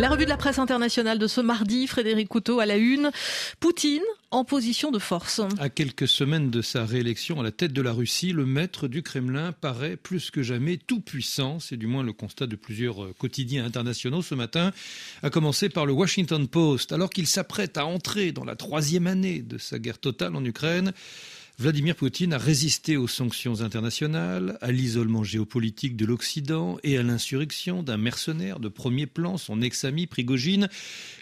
La revue de la presse internationale de ce mardi, Frédéric Couteau à la une. Poutine en position de force. À quelques semaines de sa réélection à la tête de la Russie, le maître du Kremlin paraît plus que jamais tout puissant. C'est du moins le constat de plusieurs euh, quotidiens internationaux ce matin, à commencer par le Washington Post. Alors qu'il s'apprête à entrer dans la troisième année de sa guerre totale en Ukraine, Vladimir Poutine a résisté aux sanctions internationales, à l'isolement géopolitique de l'Occident et à l'insurrection d'un mercenaire de premier plan, son ex-ami Prigogine.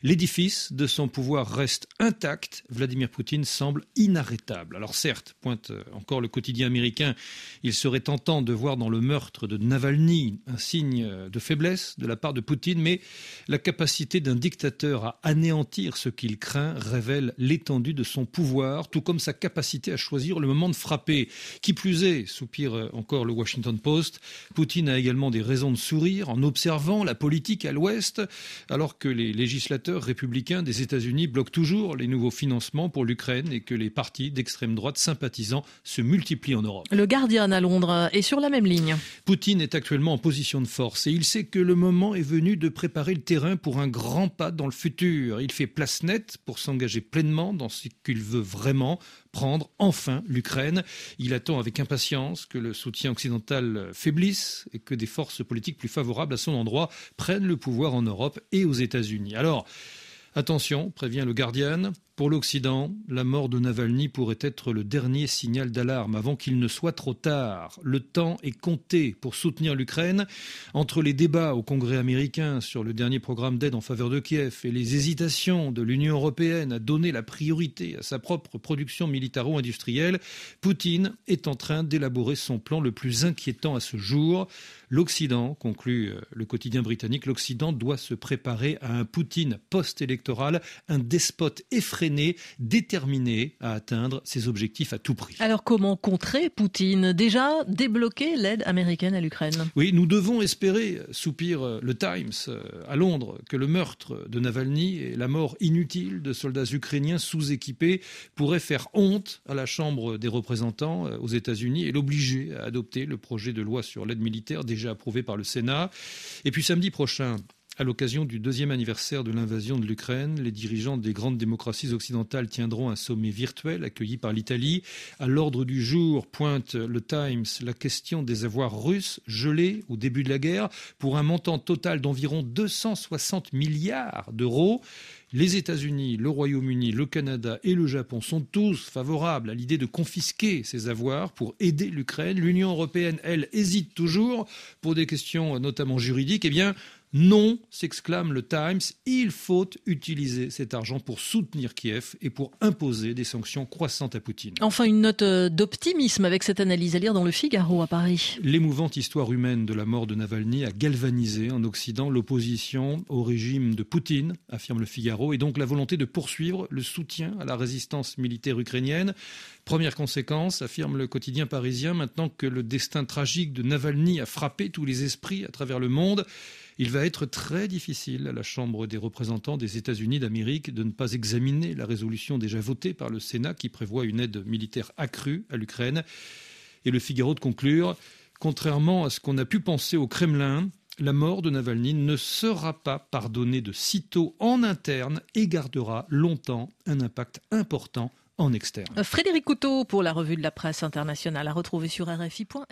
L'édifice de son pouvoir reste intact. Vladimir Poutine semble inarrêtable. Alors certes, pointe encore le quotidien américain, il serait tentant de voir dans le meurtre de Navalny un signe de faiblesse de la part de Poutine, mais la capacité d'un dictateur à anéantir ce qu'il craint révèle l'étendue de son pouvoir, tout comme sa capacité à choisir le moment de frapper. Qui plus est, soupire encore le Washington Post, Poutine a également des raisons de sourire en observant la politique à l'Ouest, alors que les législateurs républicains des États-Unis bloquent toujours les nouveaux financements pour l'Ukraine et que les partis d'extrême droite sympathisants se multiplient en Europe. Le Guardian à Londres est sur la même ligne. Poutine est actuellement en position de force et il sait que le moment est venu de préparer le terrain pour un grand pas dans le futur. Il fait place nette pour s'engager pleinement dans ce qu'il veut vraiment, prendre enfin l'Ukraine. Il attend avec impatience que le soutien occidental faiblisse et que des forces politiques plus favorables à son endroit prennent le pouvoir en Europe et aux États-Unis. Alors, Attention, prévient le Guardian, pour l'Occident, la mort de Navalny pourrait être le dernier signal d'alarme avant qu'il ne soit trop tard. Le temps est compté pour soutenir l'Ukraine. Entre les débats au Congrès américain sur le dernier programme d'aide en faveur de Kiev et les hésitations de l'Union européenne à donner la priorité à sa propre production militaro-industrielle, Poutine est en train d'élaborer son plan le plus inquiétant à ce jour. L'Occident, conclut euh, le quotidien britannique, l'Occident doit se préparer à un Poutine post-électoral, un despote effréné, déterminé à atteindre ses objectifs à tout prix. Alors comment contrer Poutine? Déjà débloquer l'aide américaine à l'Ukraine Oui, nous devons espérer, soupire euh, le Times euh, à Londres, que le meurtre de Navalny et la mort inutile de soldats ukrainiens sous-équipés pourraient faire honte à la Chambre des représentants aux États-Unis et l'obliger à adopter le projet de loi sur l'aide militaire déjà approuvé par le Sénat. Et puis samedi prochain, à l'occasion du deuxième anniversaire de l'invasion de l'Ukraine, les dirigeants des grandes démocraties occidentales tiendront un sommet virtuel accueilli par l'Italie. À l'ordre du jour pointe le Times la question des avoirs russes gelés au début de la guerre pour un montant total d'environ 260 milliards d'euros. Les États-Unis, le Royaume-Uni, le Canada et le Japon sont tous favorables à l'idée de confisquer ces avoirs pour aider l'Ukraine. L'Union européenne, elle, hésite toujours pour des questions notamment juridiques. Eh bien, non, s'exclame le Times, il faut utiliser cet argent pour soutenir Kiev et pour imposer des sanctions croissantes à Poutine. Enfin, une note euh, d'optimisme avec cette analyse à lire dans le Figaro à Paris. L'émouvante histoire humaine de la mort de Navalny a galvanisé en Occident l'opposition au régime de Poutine, affirme le Figaro, et donc la volonté de poursuivre le soutien à la résistance militaire ukrainienne. Première conséquence, affirme le quotidien parisien, maintenant que le destin tragique de Navalny a frappé tous les esprits à travers le monde, il va être très difficile à la Chambre des représentants des États-Unis d'Amérique de ne pas examiner la résolution déjà votée par le Sénat qui prévoit une aide militaire accrue à l'Ukraine. Et le Figaro de conclure, contrairement à ce qu'on a pu penser au Kremlin, la mort de Navalny ne sera pas pardonnée de sitôt en interne et gardera longtemps un impact important Frédéric Couteau pour la revue de la presse internationale à retrouver sur rfi.fr.